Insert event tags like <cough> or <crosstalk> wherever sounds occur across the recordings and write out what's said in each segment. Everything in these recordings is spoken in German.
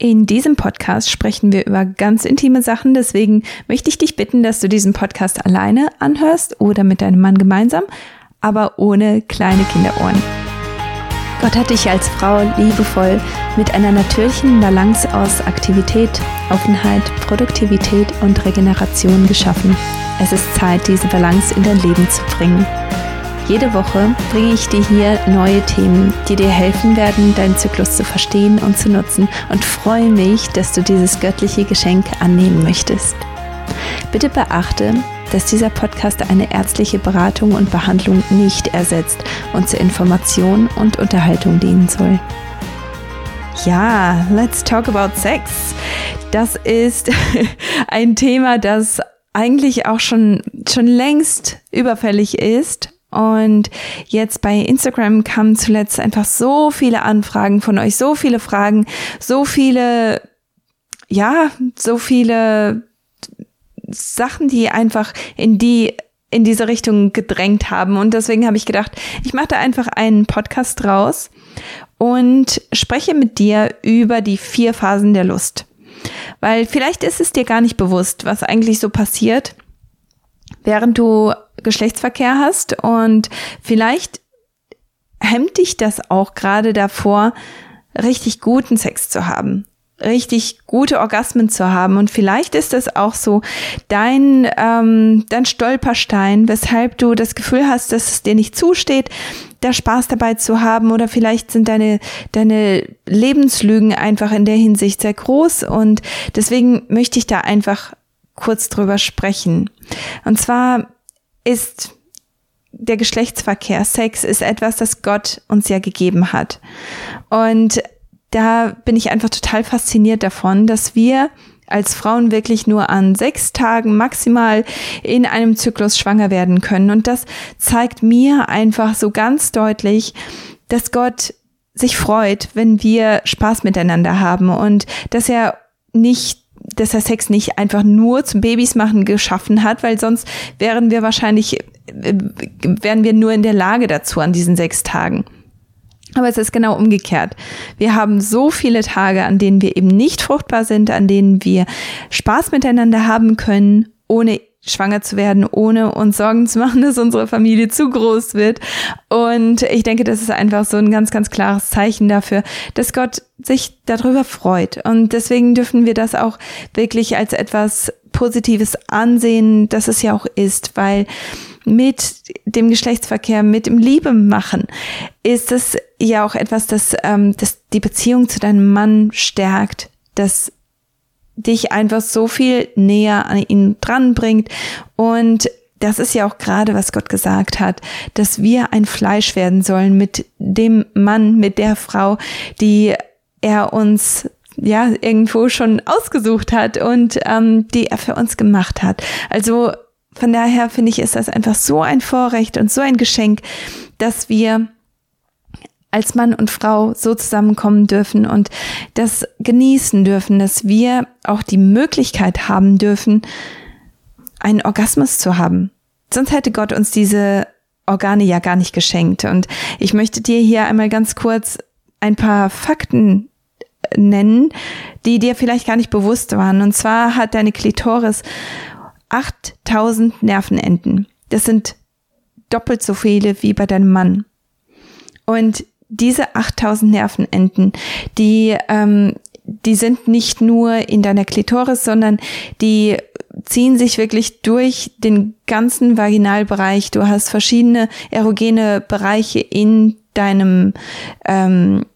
In diesem Podcast sprechen wir über ganz intime Sachen, deswegen möchte ich dich bitten, dass du diesen Podcast alleine anhörst oder mit deinem Mann gemeinsam, aber ohne kleine Kinderohren. Gott hat dich als Frau liebevoll mit einer natürlichen Balance aus Aktivität, Offenheit, Produktivität und Regeneration geschaffen. Es ist Zeit, diese Balance in dein Leben zu bringen. Jede Woche bringe ich dir hier neue Themen, die dir helfen werden, deinen Zyklus zu verstehen und zu nutzen und freue mich, dass du dieses göttliche Geschenk annehmen möchtest. Bitte beachte, dass dieser Podcast eine ärztliche Beratung und Behandlung nicht ersetzt und zur Information und Unterhaltung dienen soll. Ja, let's talk about Sex. Das ist <laughs> ein Thema, das eigentlich auch schon, schon längst überfällig ist und jetzt bei Instagram kamen zuletzt einfach so viele Anfragen von euch, so viele Fragen, so viele, ja, so viele Sachen, die einfach in die in diese Richtung gedrängt haben. Und deswegen habe ich gedacht, ich mache da einfach einen Podcast draus und spreche mit dir über die vier Phasen der Lust. Weil vielleicht ist es dir gar nicht bewusst, was eigentlich so passiert, während du Geschlechtsverkehr hast und vielleicht hemmt dich das auch gerade davor, richtig guten Sex zu haben richtig gute Orgasmen zu haben. Und vielleicht ist das auch so dein, ähm, dein Stolperstein, weshalb du das Gefühl hast, dass es dir nicht zusteht, da Spaß dabei zu haben. Oder vielleicht sind deine, deine Lebenslügen einfach in der Hinsicht sehr groß. Und deswegen möchte ich da einfach kurz drüber sprechen. Und zwar ist der Geschlechtsverkehr, Sex ist etwas, das Gott uns ja gegeben hat. Und da bin ich einfach total fasziniert davon, dass wir als Frauen wirklich nur an sechs Tagen maximal in einem Zyklus schwanger werden können. Und das zeigt mir einfach so ganz deutlich, dass Gott sich freut, wenn wir Spaß miteinander haben und dass er nicht dass er Sex nicht einfach nur zum Babys machen geschaffen hat, weil sonst wären wir wahrscheinlich, äh, wären wir nur in der Lage dazu an diesen sechs Tagen. Aber es ist genau umgekehrt. Wir haben so viele Tage, an denen wir eben nicht fruchtbar sind, an denen wir Spaß miteinander haben können, ohne schwanger zu werden, ohne uns Sorgen zu machen, <laughs> dass unsere Familie zu groß wird. Und ich denke, das ist einfach so ein ganz, ganz klares Zeichen dafür, dass Gott sich darüber freut. Und deswegen dürfen wir das auch wirklich als etwas Positives ansehen, dass es ja auch ist, weil mit dem Geschlechtsverkehr, mit dem Liebe machen, ist es ja auch etwas, das, ähm, das die Beziehung zu deinem Mann stärkt, das dich einfach so viel näher an ihn dranbringt und das ist ja auch gerade, was Gott gesagt hat, dass wir ein Fleisch werden sollen mit dem Mann, mit der Frau, die er uns ja irgendwo schon ausgesucht hat und ähm, die er für uns gemacht hat. Also von daher finde ich, ist das einfach so ein Vorrecht und so ein Geschenk, dass wir als Mann und Frau so zusammenkommen dürfen und das genießen dürfen, dass wir auch die Möglichkeit haben dürfen, einen Orgasmus zu haben. Sonst hätte Gott uns diese Organe ja gar nicht geschenkt. Und ich möchte dir hier einmal ganz kurz ein paar Fakten nennen, die dir vielleicht gar nicht bewusst waren. Und zwar hat deine Klitoris 8000 Nervenenden. Das sind doppelt so viele wie bei deinem Mann. Und diese 8000 Nervenenden, die, ähm, die sind nicht nur in deiner Klitoris, sondern die ziehen sich wirklich durch den ganzen Vaginalbereich. Du hast verschiedene erogene Bereiche in deinem, ähm,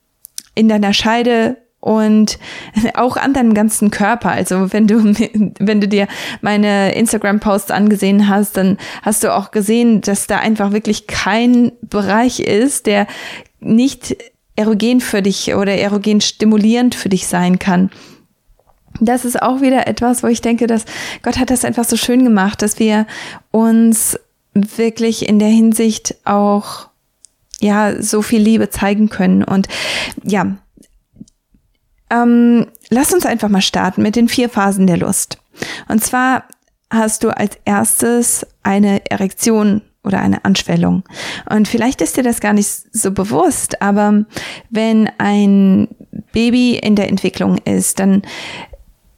in deiner Scheide und <laughs> auch an deinem ganzen Körper. Also wenn du, <laughs> wenn du dir meine Instagram-Posts angesehen hast, dann hast du auch gesehen, dass da einfach wirklich kein Bereich ist, der nicht erogen für dich oder erogen stimulierend für dich sein kann. Das ist auch wieder etwas, wo ich denke, dass Gott hat das einfach so schön gemacht, dass wir uns wirklich in der Hinsicht auch ja so viel Liebe zeigen können und ja, ähm, lass uns einfach mal starten mit den vier Phasen der Lust. Und zwar hast du als erstes eine Erektion oder eine Anschwellung. Und vielleicht ist dir das gar nicht so bewusst, aber wenn ein Baby in der Entwicklung ist, dann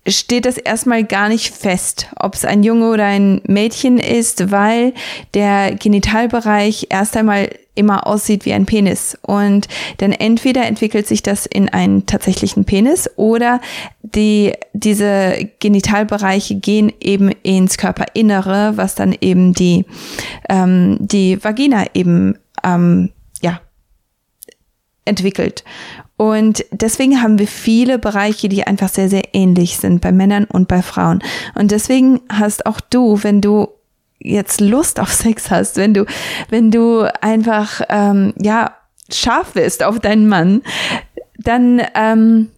steht das erstmal gar nicht fest, ob es ein Junge oder ein Mädchen ist, weil der Genitalbereich erst einmal immer aussieht wie ein Penis. Und dann entweder entwickelt sich das in einen tatsächlichen Penis oder die, diese Genitalbereiche gehen eben ins Körperinnere, was dann eben die, ähm, die Vagina eben, ähm, entwickelt. Und deswegen haben wir viele Bereiche, die einfach sehr, sehr ähnlich sind bei Männern und bei Frauen. Und deswegen hast auch du, wenn du jetzt Lust auf Sex hast, wenn du, wenn du einfach, ähm, ja, scharf bist auf deinen Mann, dann, ähm,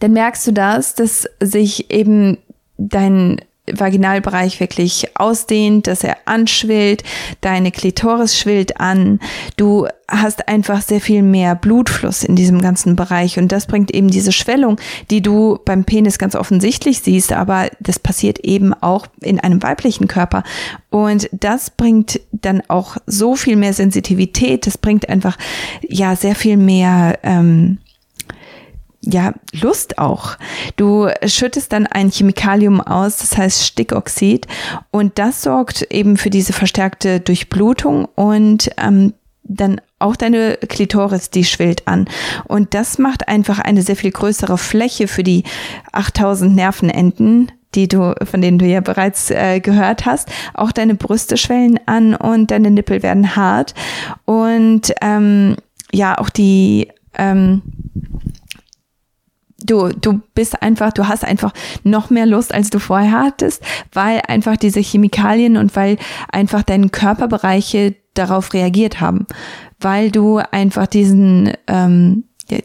dann merkst du das, dass sich eben dein Vaginalbereich wirklich ausdehnt, dass er anschwillt, deine Klitoris schwillt an, du hast einfach sehr viel mehr Blutfluss in diesem ganzen Bereich. Und das bringt eben diese Schwellung, die du beim Penis ganz offensichtlich siehst, aber das passiert eben auch in einem weiblichen Körper. Und das bringt dann auch so viel mehr Sensitivität, das bringt einfach ja sehr viel mehr ähm, ja, Lust auch. Du schüttest dann ein Chemikalium aus, das heißt Stickoxid, und das sorgt eben für diese verstärkte Durchblutung und ähm, dann auch deine Klitoris, die schwillt an. Und das macht einfach eine sehr viel größere Fläche für die 8000 Nervenenden, die du, von denen du ja bereits äh, gehört hast. Auch deine Brüste schwellen an und deine Nippel werden hart. Und ähm, ja, auch die ähm, du, du bist einfach, du hast einfach noch mehr Lust, als du vorher hattest, weil einfach diese Chemikalien und weil einfach deine Körperbereiche darauf reagiert haben, weil du einfach diesen, ähm,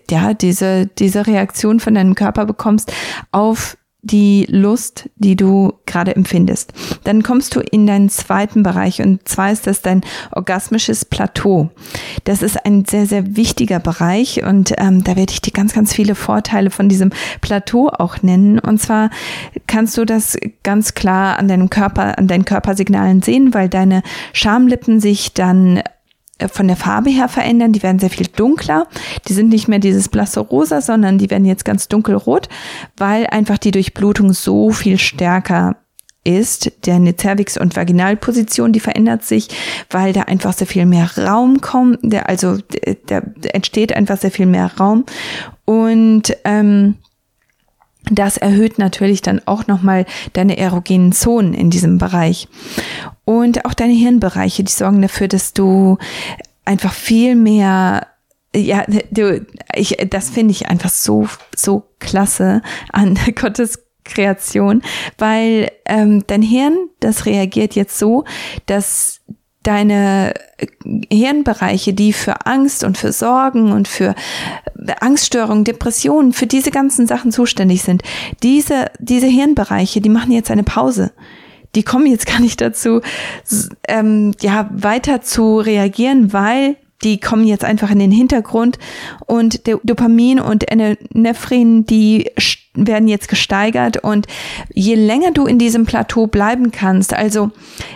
ja, diese, diese Reaktion von deinem Körper bekommst auf die Lust, die du gerade empfindest. Dann kommst du in deinen zweiten Bereich und zwar ist das dein orgasmisches Plateau. Das ist ein sehr, sehr wichtiger Bereich und ähm, da werde ich dir ganz, ganz viele Vorteile von diesem Plateau auch nennen. Und zwar kannst du das ganz klar an deinem Körper, an deinen Körpersignalen sehen, weil deine Schamlippen sich dann von der Farbe her verändern. Die werden sehr viel dunkler. Die sind nicht mehr dieses blasse Rosa, sondern die werden jetzt ganz dunkelrot, weil einfach die Durchblutung so viel stärker ist. Deine Cervix- und Vaginalposition, die verändert sich, weil da einfach sehr viel mehr Raum kommt. Der, also da entsteht einfach sehr viel mehr Raum. Und ähm, das erhöht natürlich dann auch nochmal deine erogenen Zonen in diesem Bereich. Und auch deine Hirnbereiche, die sorgen dafür, dass du einfach viel mehr ja, du, ich, das finde ich einfach so, so klasse an <laughs> Gottes Kreation, weil ähm, dein Hirn, das reagiert jetzt so, dass deine Hirnbereiche, die für Angst und für Sorgen und für Angststörungen, Depressionen, für diese ganzen Sachen zuständig sind, diese, diese Hirnbereiche, die machen jetzt eine Pause. Die kommen jetzt gar nicht dazu, ähm, ja, weiter zu reagieren, weil die kommen jetzt einfach in den Hintergrund und der Dopamin und Nephrin, die werden jetzt gesteigert und je länger du in diesem Plateau bleiben kannst, also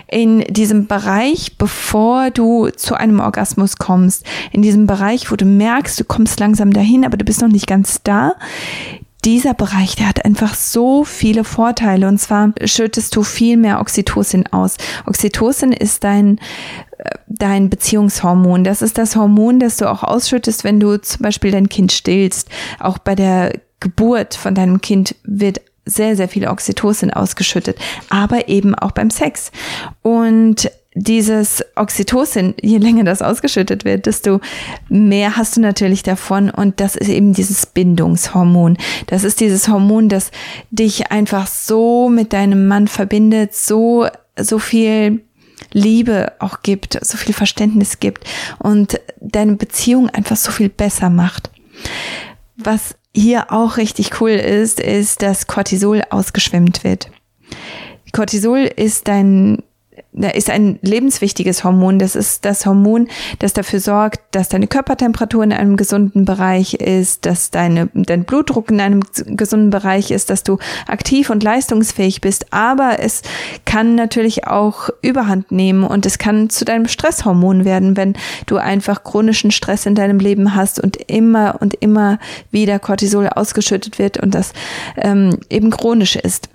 in diesem Bereich, bevor du zu einem Orgasmus kommst, in diesem Bereich, wo du merkst, du kommst langsam dahin, aber du bist noch nicht ganz da, dieser Bereich, der hat einfach so viele Vorteile. Und zwar schüttest du viel mehr Oxytocin aus. Oxytocin ist dein dein Beziehungshormon. Das ist das Hormon, das du auch ausschüttest, wenn du zum Beispiel dein Kind stillst. Auch bei der Geburt von deinem Kind wird sehr, sehr viel Oxytocin ausgeschüttet, aber eben auch beim Sex. Und dieses Oxytocin, je länger das ausgeschüttet wird, desto mehr hast du natürlich davon. Und das ist eben dieses Bindungshormon. Das ist dieses Hormon, das dich einfach so mit deinem Mann verbindet, so, so viel Liebe auch gibt, so viel Verständnis gibt und deine Beziehung einfach so viel besser macht. Was hier auch richtig cool ist, ist, dass Cortisol ausgeschwemmt wird. Cortisol ist dein ist ein lebenswichtiges Hormon. Das ist das Hormon, das dafür sorgt, dass deine Körpertemperatur in einem gesunden Bereich ist, dass deine, dein Blutdruck in einem gesunden Bereich ist, dass du aktiv und leistungsfähig bist. Aber es kann natürlich auch Überhand nehmen und es kann zu deinem Stresshormon werden, wenn du einfach chronischen Stress in deinem Leben hast und immer und immer wieder Cortisol ausgeschüttet wird und das ähm, eben chronisch ist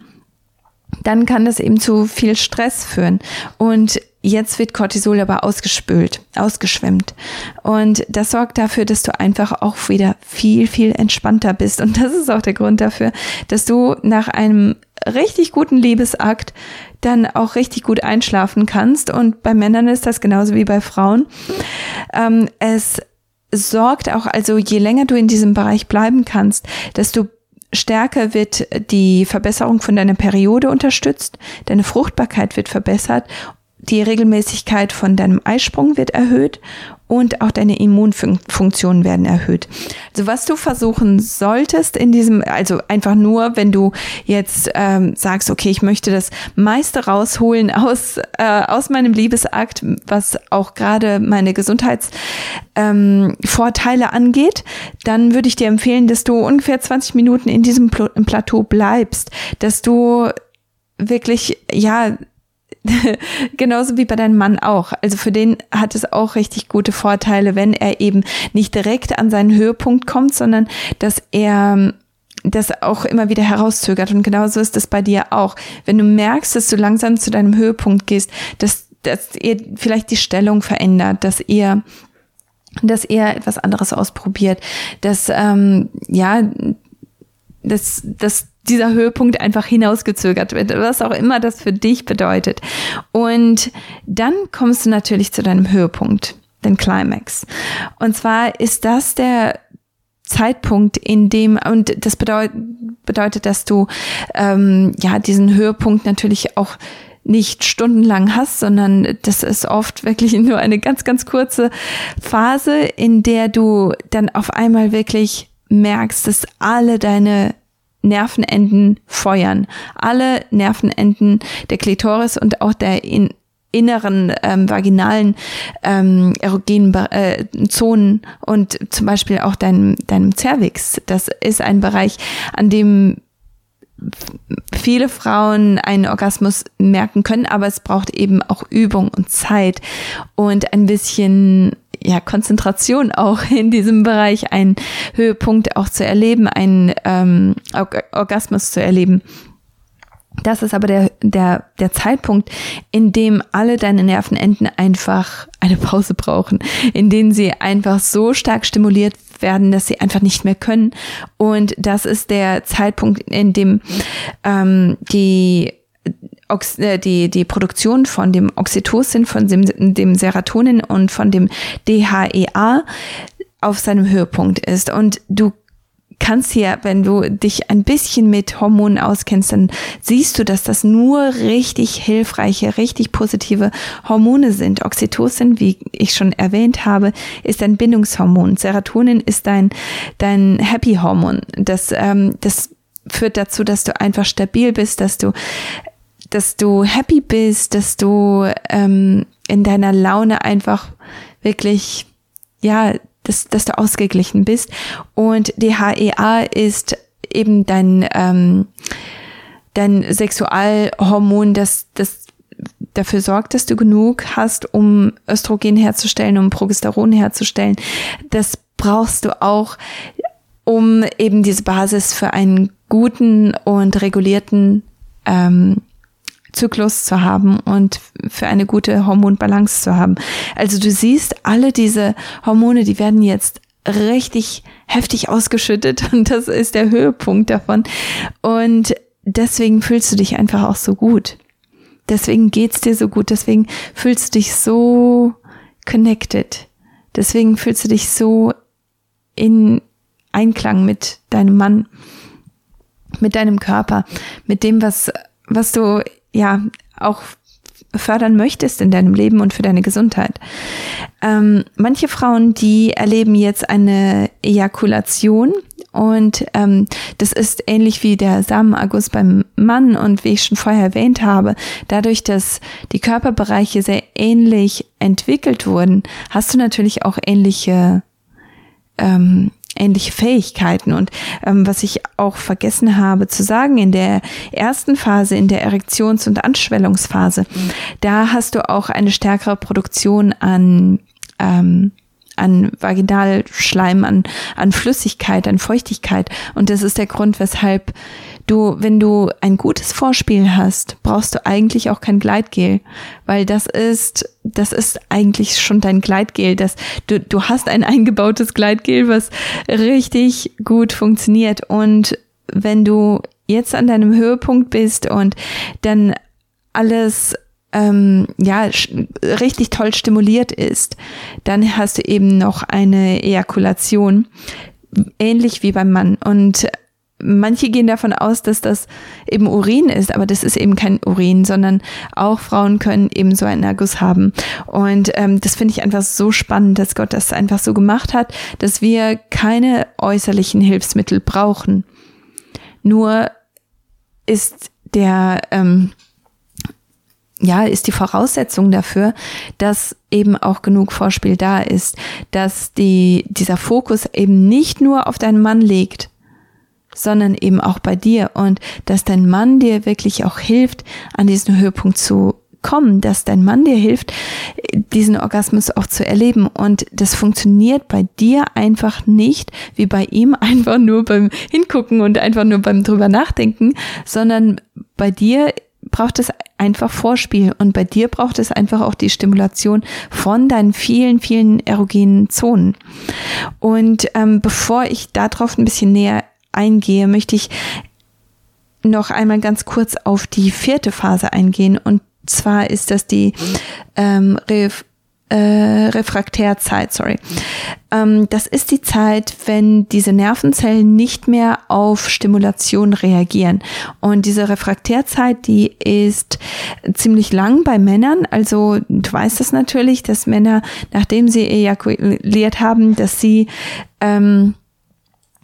dann kann das eben zu viel Stress führen. Und jetzt wird Cortisol aber ausgespült, ausgeschwemmt. Und das sorgt dafür, dass du einfach auch wieder viel, viel entspannter bist. Und das ist auch der Grund dafür, dass du nach einem richtig guten Liebesakt dann auch richtig gut einschlafen kannst. Und bei Männern ist das genauso wie bei Frauen. Ähm, es sorgt auch, also je länger du in diesem Bereich bleiben kannst, desto stärker wird die Verbesserung von deiner Periode unterstützt, deine Fruchtbarkeit wird verbessert, die Regelmäßigkeit von deinem Eisprung wird erhöht und auch deine Immunfunktionen werden erhöht. Also was du versuchen solltest in diesem, also einfach nur, wenn du jetzt ähm, sagst, okay, ich möchte das meiste rausholen aus, äh, aus meinem Liebesakt, was auch gerade meine Gesundheitsvorteile ähm, angeht, dann würde ich dir empfehlen, dass du ungefähr 20 Minuten in diesem Plateau bleibst, dass du wirklich, ja, <laughs> Genauso wie bei deinem Mann auch. Also für den hat es auch richtig gute Vorteile, wenn er eben nicht direkt an seinen Höhepunkt kommt, sondern dass er das auch immer wieder herauszögert. Und genauso ist es bei dir auch. Wenn du merkst, dass du langsam zu deinem Höhepunkt gehst, dass, dass ihr vielleicht die Stellung verändert, dass ihr dass er etwas anderes ausprobiert, dass ähm, ja, dass, dass dieser Höhepunkt einfach hinausgezögert wird, was auch immer das für dich bedeutet. Und dann kommst du natürlich zu deinem Höhepunkt, den Climax. Und zwar ist das der Zeitpunkt, in dem, und das bedeutet, bedeutet, dass du ähm, ja diesen Höhepunkt natürlich auch nicht stundenlang hast, sondern das ist oft wirklich <laughs> nur eine ganz, ganz kurze Phase, in der du dann auf einmal wirklich merkst, dass alle deine Nervenenden feuern. Alle Nervenenden der Klitoris und auch der in, inneren ähm, vaginalen ähm, erogenen äh, Zonen und zum Beispiel auch deinem, deinem Cervix. Das ist ein Bereich, an dem viele Frauen einen Orgasmus merken können, aber es braucht eben auch Übung und Zeit und ein bisschen ja, Konzentration auch <laughs> in diesem Bereich, einen Höhepunkt auch zu erleben, einen ähm, Orgasmus zu erleben. Das ist aber der, der, der Zeitpunkt, in dem alle deine Nervenenden einfach eine Pause brauchen, in denen sie einfach so stark stimuliert werden, dass sie einfach nicht mehr können. Und das ist der Zeitpunkt, in dem ähm, die äh, die, die Produktion von dem Oxytocin, von dem, dem Serotonin und von dem DHEA auf seinem Höhepunkt ist. Und du kannst hier, wenn du dich ein bisschen mit Hormonen auskennst, dann siehst du, dass das nur richtig hilfreiche, richtig positive Hormone sind. Oxytocin, wie ich schon erwähnt habe, ist ein Bindungshormon. Serotonin ist dein, dein Happy-Hormon. Das, ähm, das führt dazu, dass du einfach stabil bist, dass du dass du happy bist, dass du ähm, in deiner Laune einfach wirklich, ja, dass, dass du ausgeglichen bist. Und DHEA ist eben dein, ähm, dein Sexualhormon, das, das dafür sorgt, dass du genug hast, um Östrogen herzustellen, um Progesteron herzustellen. Das brauchst du auch, um eben diese Basis für einen guten und regulierten ähm, Zyklus zu haben und für eine gute Hormonbalance zu haben. Also du siehst, alle diese Hormone, die werden jetzt richtig heftig ausgeschüttet <laughs> und das ist der Höhepunkt davon. Und deswegen fühlst du dich einfach auch so gut. Deswegen geht's dir so gut. Deswegen fühlst du dich so connected. Deswegen fühlst du dich so in Einklang mit deinem Mann, mit deinem Körper, mit dem, was, was du ja auch fördern möchtest in deinem Leben und für deine Gesundheit. Ähm, manche Frauen, die erleben jetzt eine Ejakulation Und ähm, das ist ähnlich wie der Samenagus beim Mann und wie ich schon vorher erwähnt habe, dadurch, dass die Körperbereiche sehr ähnlich entwickelt wurden, hast du natürlich auch ähnliche ähm, ähnliche Fähigkeiten. Und ähm, was ich auch vergessen habe zu sagen, in der ersten Phase, in der Erektions- und Anschwellungsphase, mhm. da hast du auch eine stärkere Produktion an ähm, an Vaginalschleim, an, an Flüssigkeit, an Feuchtigkeit. Und das ist der Grund, weshalb du, wenn du ein gutes Vorspiel hast, brauchst du eigentlich auch kein Gleitgel, weil das ist, das ist eigentlich schon dein Gleitgel. Das, du, du hast ein eingebautes Gleitgel, was richtig gut funktioniert. Und wenn du jetzt an deinem Höhepunkt bist und dann alles ähm, ja richtig toll stimuliert ist, dann hast du eben noch eine Ejakulation, ähnlich wie beim Mann. Und manche gehen davon aus, dass das eben Urin ist, aber das ist eben kein Urin, sondern auch Frauen können eben so einen Erguss haben. Und ähm, das finde ich einfach so spannend, dass Gott das einfach so gemacht hat, dass wir keine äußerlichen Hilfsmittel brauchen. Nur ist der ähm, ja, ist die Voraussetzung dafür, dass eben auch genug Vorspiel da ist, dass die, dieser Fokus eben nicht nur auf deinen Mann liegt, sondern eben auch bei dir und dass dein Mann dir wirklich auch hilft, an diesen Höhepunkt zu kommen, dass dein Mann dir hilft, diesen Orgasmus auch zu erleben. Und das funktioniert bei dir einfach nicht wie bei ihm <laughs> einfach nur beim Hingucken und einfach nur beim drüber nachdenken, sondern bei dir braucht es einfach Vorspiel und bei dir braucht es einfach auch die Stimulation von deinen vielen, vielen erogenen Zonen. Und ähm, bevor ich darauf ein bisschen näher eingehe, möchte ich noch einmal ganz kurz auf die vierte Phase eingehen. Und zwar ist das die ähm, äh, Refraktärzeit, sorry. Ähm, das ist die Zeit, wenn diese Nervenzellen nicht mehr auf Stimulation reagieren. Und diese Refraktärzeit, die ist ziemlich lang bei Männern. Also du weißt das natürlich, dass Männer, nachdem sie ejakuliert haben, dass sie ähm,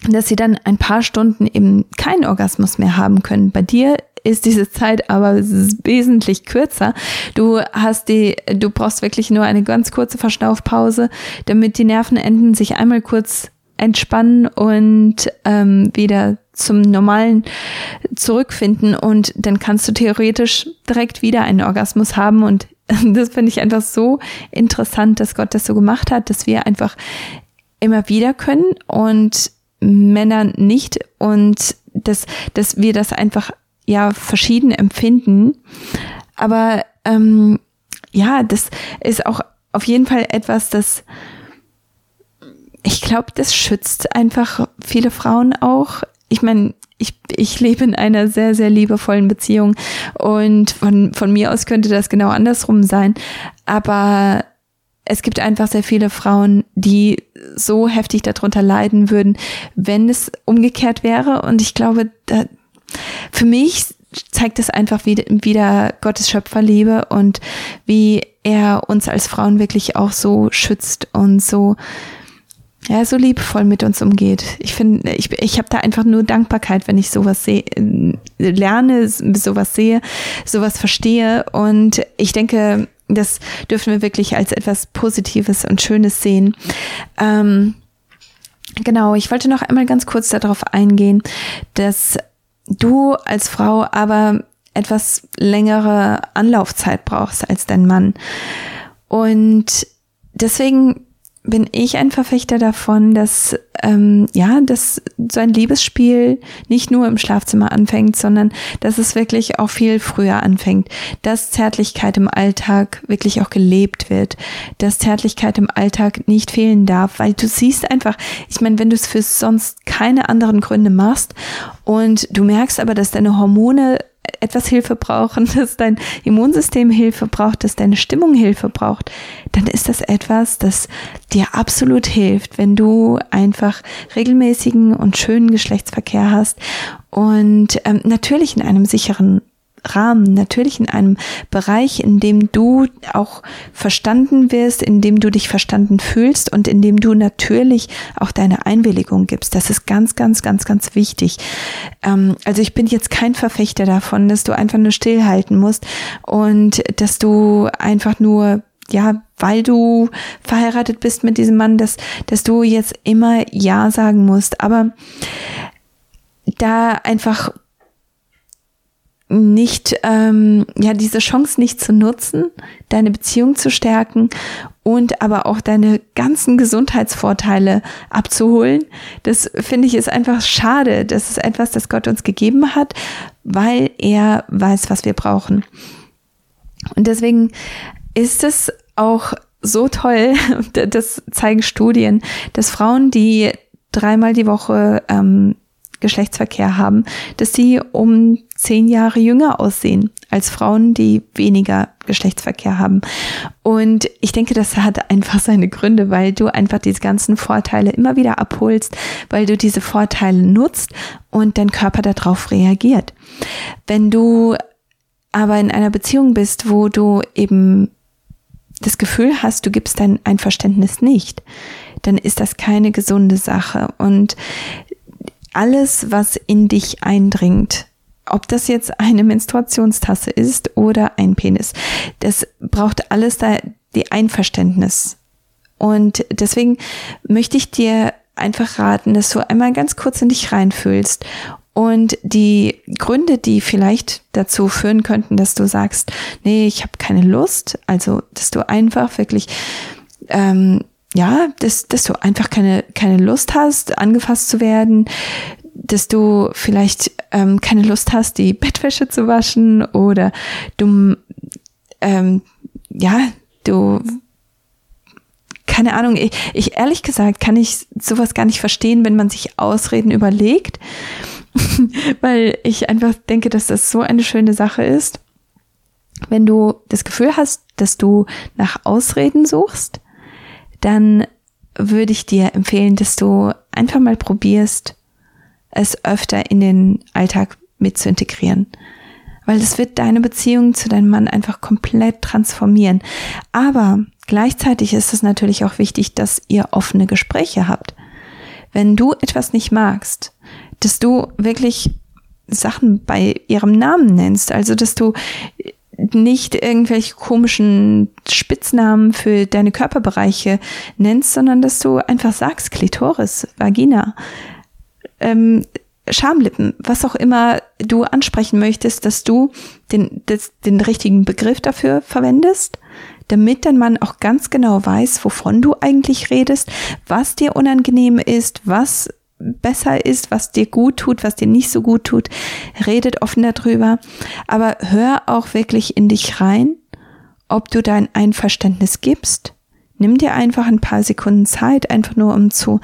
dass sie dann ein paar Stunden eben keinen Orgasmus mehr haben können. Bei dir ist diese Zeit aber wesentlich kürzer. Du hast die, du brauchst wirklich nur eine ganz kurze Verschnaufpause, damit die Nervenenden sich einmal kurz entspannen und ähm, wieder zum normalen zurückfinden. Und dann kannst du theoretisch direkt wieder einen Orgasmus haben. Und <laughs> das finde ich einfach so interessant, dass Gott das so gemacht hat, dass wir einfach immer wieder können und Männer nicht. Und dass, dass wir das einfach ja verschieden empfinden. Aber ähm, ja, das ist auch auf jeden Fall etwas, das ich glaube, das schützt einfach viele Frauen auch. Ich meine, ich, ich lebe in einer sehr, sehr liebevollen Beziehung und von, von mir aus könnte das genau andersrum sein. Aber es gibt einfach sehr viele Frauen, die so heftig darunter leiden würden, wenn es umgekehrt wäre. Und ich glaube, da, für mich zeigt es einfach wieder, wieder Gottes Schöpferliebe und wie er uns als Frauen wirklich auch so schützt und so ja, so liebevoll mit uns umgeht. Ich finde, ich, ich habe da einfach nur Dankbarkeit, wenn ich sowas sehe, lerne, sowas sehe, sowas verstehe. Und ich denke, das dürfen wir wirklich als etwas Positives und Schönes sehen. Ähm, genau, ich wollte noch einmal ganz kurz darauf eingehen, dass du als Frau aber etwas längere Anlaufzeit brauchst als dein Mann. Und deswegen bin ich ein Verfechter davon, dass ähm, ja, dass so ein Liebesspiel nicht nur im Schlafzimmer anfängt, sondern dass es wirklich auch viel früher anfängt, dass Zärtlichkeit im Alltag wirklich auch gelebt wird, dass Zärtlichkeit im Alltag nicht fehlen darf, weil du siehst einfach, ich meine, wenn du es für sonst keine anderen Gründe machst und du merkst aber, dass deine Hormone etwas Hilfe brauchen, <laughs> dass dein Immunsystem Hilfe braucht, dass deine Stimmung Hilfe braucht, dann ist das etwas, das dir absolut hilft, wenn du einfach regelmäßigen und schönen Geschlechtsverkehr hast und ähm, natürlich in einem sicheren Rahmen, natürlich in einem Bereich, in dem du auch verstanden wirst, in dem du dich verstanden fühlst und in dem du natürlich auch deine Einwilligung gibst. Das ist ganz, ganz, ganz, ganz wichtig. Ähm, also ich bin jetzt kein Verfechter davon, dass du einfach nur stillhalten musst und dass du einfach nur ja, weil du verheiratet bist mit diesem Mann, dass, dass du jetzt immer Ja sagen musst. Aber da einfach nicht, ähm, ja, diese Chance nicht zu nutzen, deine Beziehung zu stärken und aber auch deine ganzen Gesundheitsvorteile abzuholen. Das finde ich ist einfach schade. Das ist etwas, das Gott uns gegeben hat, weil er weiß, was wir brauchen. Und deswegen ist es auch so toll, <laughs> das zeigen Studien, dass Frauen, die dreimal die Woche ähm, Geschlechtsverkehr haben, dass sie um zehn Jahre jünger aussehen als Frauen, die weniger Geschlechtsverkehr haben. Und ich denke, das hat einfach seine Gründe, weil du einfach diese ganzen Vorteile immer wieder abholst, weil du diese Vorteile nutzt und dein Körper darauf reagiert. Wenn du aber in einer Beziehung bist, wo du eben das Gefühl hast, du gibst dein Einverständnis nicht, dann ist das keine gesunde Sache. Und alles, was in dich eindringt, ob das jetzt eine Menstruationstasse ist oder ein Penis, das braucht alles da die Einverständnis. Und deswegen möchte ich dir einfach raten, dass du einmal ganz kurz in dich reinfühlst und die Gründe, die vielleicht dazu führen könnten, dass du sagst, nee, ich habe keine Lust, also dass du einfach wirklich ähm, ja, dass, dass du einfach keine, keine Lust hast, angefasst zu werden, dass du vielleicht ähm, keine Lust hast, die Bettwäsche zu waschen oder du, ähm, ja, du, keine Ahnung, ich, ich ehrlich gesagt kann ich sowas gar nicht verstehen, wenn man sich Ausreden überlegt, <laughs> weil ich einfach denke, dass das so eine schöne Sache ist. Wenn du das Gefühl hast, dass du nach Ausreden suchst, dann würde ich dir empfehlen, dass du einfach mal probierst, es öfter in den Alltag mit zu integrieren. Weil es wird deine Beziehung zu deinem Mann einfach komplett transformieren. Aber gleichzeitig ist es natürlich auch wichtig, dass ihr offene Gespräche habt. Wenn du etwas nicht magst, dass du wirklich Sachen bei ihrem Namen nennst, also dass du nicht irgendwelche komischen Spitznamen für deine Körperbereiche nennst, sondern dass du einfach sagst, Klitoris, Vagina, ähm, Schamlippen, was auch immer du ansprechen möchtest, dass du den, das, den richtigen Begriff dafür verwendest, damit dein Mann auch ganz genau weiß, wovon du eigentlich redest, was dir unangenehm ist, was besser ist, was dir gut tut, was dir nicht so gut tut. Redet offen darüber, aber hör auch wirklich in dich rein, ob du dein Einverständnis gibst. Nimm dir einfach ein paar Sekunden Zeit, einfach nur um zu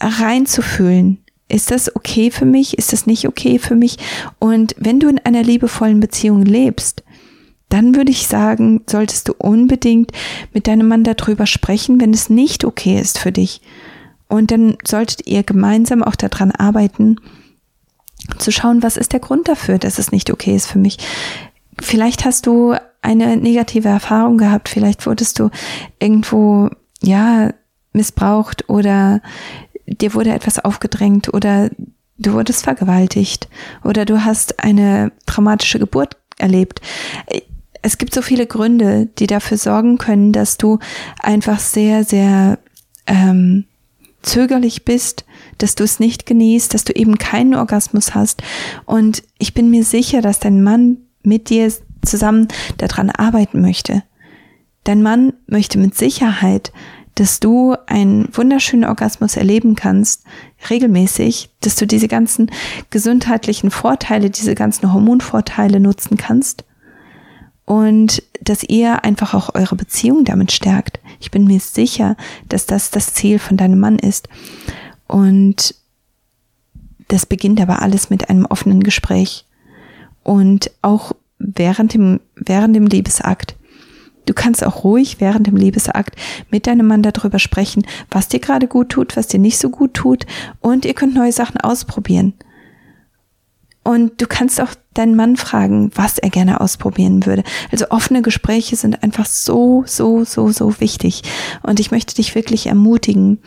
reinzufühlen. Ist das okay für mich? Ist das nicht okay für mich? Und wenn du in einer liebevollen Beziehung lebst, dann würde ich sagen, solltest du unbedingt mit deinem Mann darüber sprechen, wenn es nicht okay ist für dich. Und dann solltet ihr gemeinsam auch daran arbeiten, zu schauen, was ist der Grund dafür, dass es nicht okay ist für mich. Vielleicht hast du eine negative Erfahrung gehabt, vielleicht wurdest du irgendwo, ja, missbraucht oder dir wurde etwas aufgedrängt oder du wurdest vergewaltigt oder du hast eine traumatische Geburt erlebt. Es gibt so viele Gründe, die dafür sorgen können, dass du einfach sehr, sehr ähm, zögerlich bist, dass du es nicht genießt, dass du eben keinen Orgasmus hast. Und ich bin mir sicher, dass dein Mann mit dir zusammen daran arbeiten möchte. Dein Mann möchte mit Sicherheit, dass du einen wunderschönen Orgasmus erleben kannst, regelmäßig, dass du diese ganzen gesundheitlichen Vorteile, diese ganzen Hormonvorteile nutzen kannst und dass ihr einfach auch eure Beziehung damit stärkt. Ich bin mir sicher, dass das das Ziel von deinem Mann ist. Und das beginnt aber alles mit einem offenen Gespräch. Und auch während dem, während dem Liebesakt. Du kannst auch ruhig während dem Liebesakt mit deinem Mann darüber sprechen, was dir gerade gut tut, was dir nicht so gut tut. Und ihr könnt neue Sachen ausprobieren. Und du kannst auch deinen Mann fragen, was er gerne ausprobieren würde. Also offene Gespräche sind einfach so, so, so, so wichtig. Und ich möchte dich wirklich ermutigen,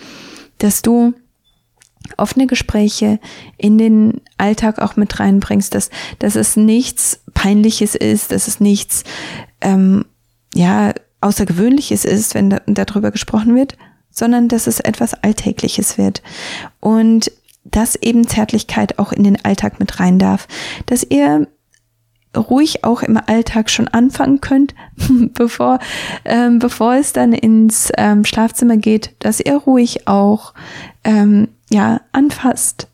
dass du offene Gespräche in den Alltag auch mit reinbringst, dass, dass es nichts Peinliches ist, dass es nichts, ähm, ja, Außergewöhnliches ist, wenn da, darüber gesprochen wird, sondern dass es etwas Alltägliches wird. Und dass eben Zärtlichkeit auch in den Alltag mit rein darf. Dass ihr ruhig auch im Alltag schon anfangen könnt, <laughs> bevor, ähm, bevor es dann ins ähm, Schlafzimmer geht, dass ihr ruhig auch ähm, ja anfasst,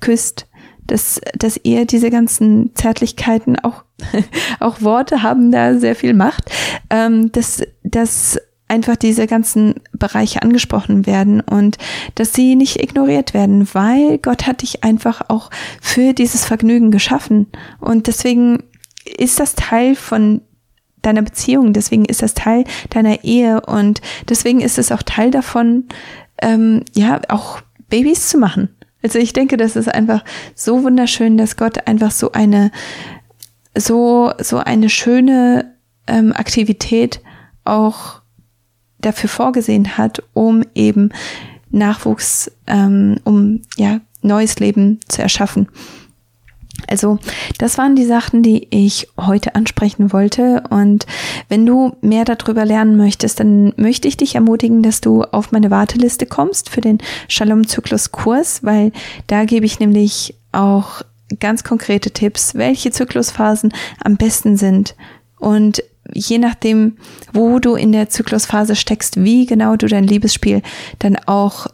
küsst, dass, dass ihr diese ganzen Zärtlichkeiten auch, <laughs> auch Worte haben da sehr viel Macht, ähm, dass, dass einfach diese ganzen Bereiche angesprochen werden und dass sie nicht ignoriert werden, weil Gott hat dich einfach auch für dieses Vergnügen geschaffen. Und deswegen ist das Teil von deiner Beziehung, deswegen ist das Teil deiner Ehe und deswegen ist es auch Teil davon, ähm, ja, auch Babys zu machen. Also ich denke, das ist einfach so wunderschön, dass Gott einfach so eine, so, so eine schöne ähm, Aktivität auch dafür vorgesehen hat, um eben Nachwuchs, ähm, um ja neues Leben zu erschaffen. Also, das waren die Sachen, die ich heute ansprechen wollte. Und wenn du mehr darüber lernen möchtest, dann möchte ich dich ermutigen, dass du auf meine Warteliste kommst für den Shalom-Zyklus-Kurs, weil da gebe ich nämlich auch ganz konkrete Tipps, welche Zyklusphasen am besten sind. Und je nachdem, wo du in der Zyklusphase steckst, wie genau du dein Liebesspiel dann auch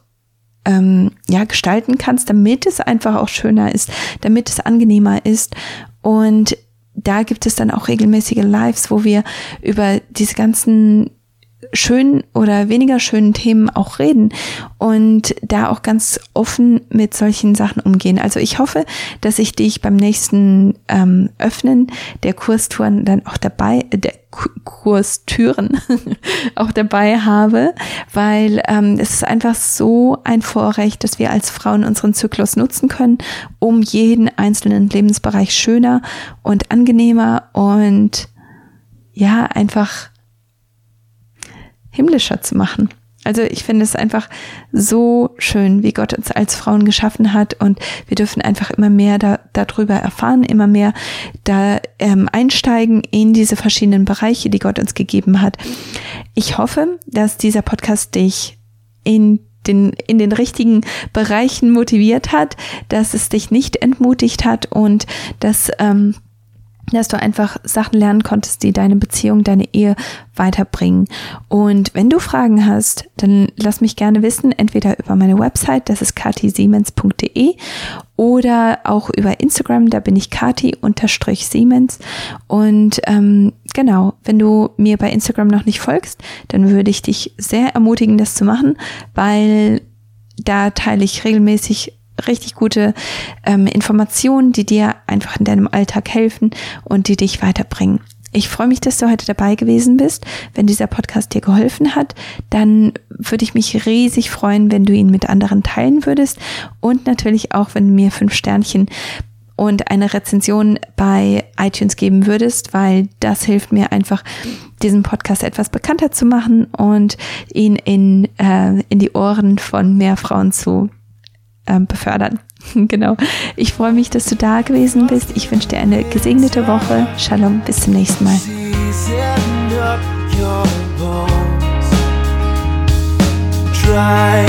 ähm, ja gestalten kannst, damit es einfach auch schöner ist, damit es angenehmer ist. Und da gibt es dann auch regelmäßige Lives, wo wir über diese ganzen schönen oder weniger schönen Themen auch reden und da auch ganz offen mit solchen Sachen umgehen. Also ich hoffe, dass ich dich beim nächsten ähm, Öffnen der Kurstouren dann auch dabei, äh, der Kurstüren <laughs> auch dabei habe, weil ähm, es ist einfach so ein Vorrecht, dass wir als Frauen unseren Zyklus nutzen können, um jeden einzelnen Lebensbereich schöner und angenehmer und ja, einfach himmlischer zu machen. Also ich finde es einfach so schön, wie Gott uns als Frauen geschaffen hat und wir dürfen einfach immer mehr da, darüber erfahren, immer mehr da ähm, einsteigen in diese verschiedenen Bereiche, die Gott uns gegeben hat. Ich hoffe, dass dieser Podcast dich in den, in den richtigen Bereichen motiviert hat, dass es dich nicht entmutigt hat und dass ähm, dass du einfach Sachen lernen konntest, die deine Beziehung, deine Ehe weiterbringen. Und wenn du Fragen hast, dann lass mich gerne wissen, entweder über meine Website, das ist katisiemens.de oder auch über Instagram, da bin ich kati-siemens. Und ähm, genau, wenn du mir bei Instagram noch nicht folgst, dann würde ich dich sehr ermutigen, das zu machen, weil da teile ich regelmäßig richtig gute ähm, Informationen, die dir einfach in deinem Alltag helfen und die dich weiterbringen. Ich freue mich, dass du heute dabei gewesen bist. Wenn dieser Podcast dir geholfen hat, dann würde ich mich riesig freuen, wenn du ihn mit anderen teilen würdest und natürlich auch, wenn du mir fünf Sternchen und eine Rezension bei iTunes geben würdest, weil das hilft mir einfach, diesen Podcast etwas bekannter zu machen und ihn in, äh, in die Ohren von mehr Frauen zu ähm, befördern. <laughs> genau. Ich freue mich, dass du da gewesen bist. Ich wünsche dir eine gesegnete Woche. Shalom, bis zum nächsten Mal. Dry.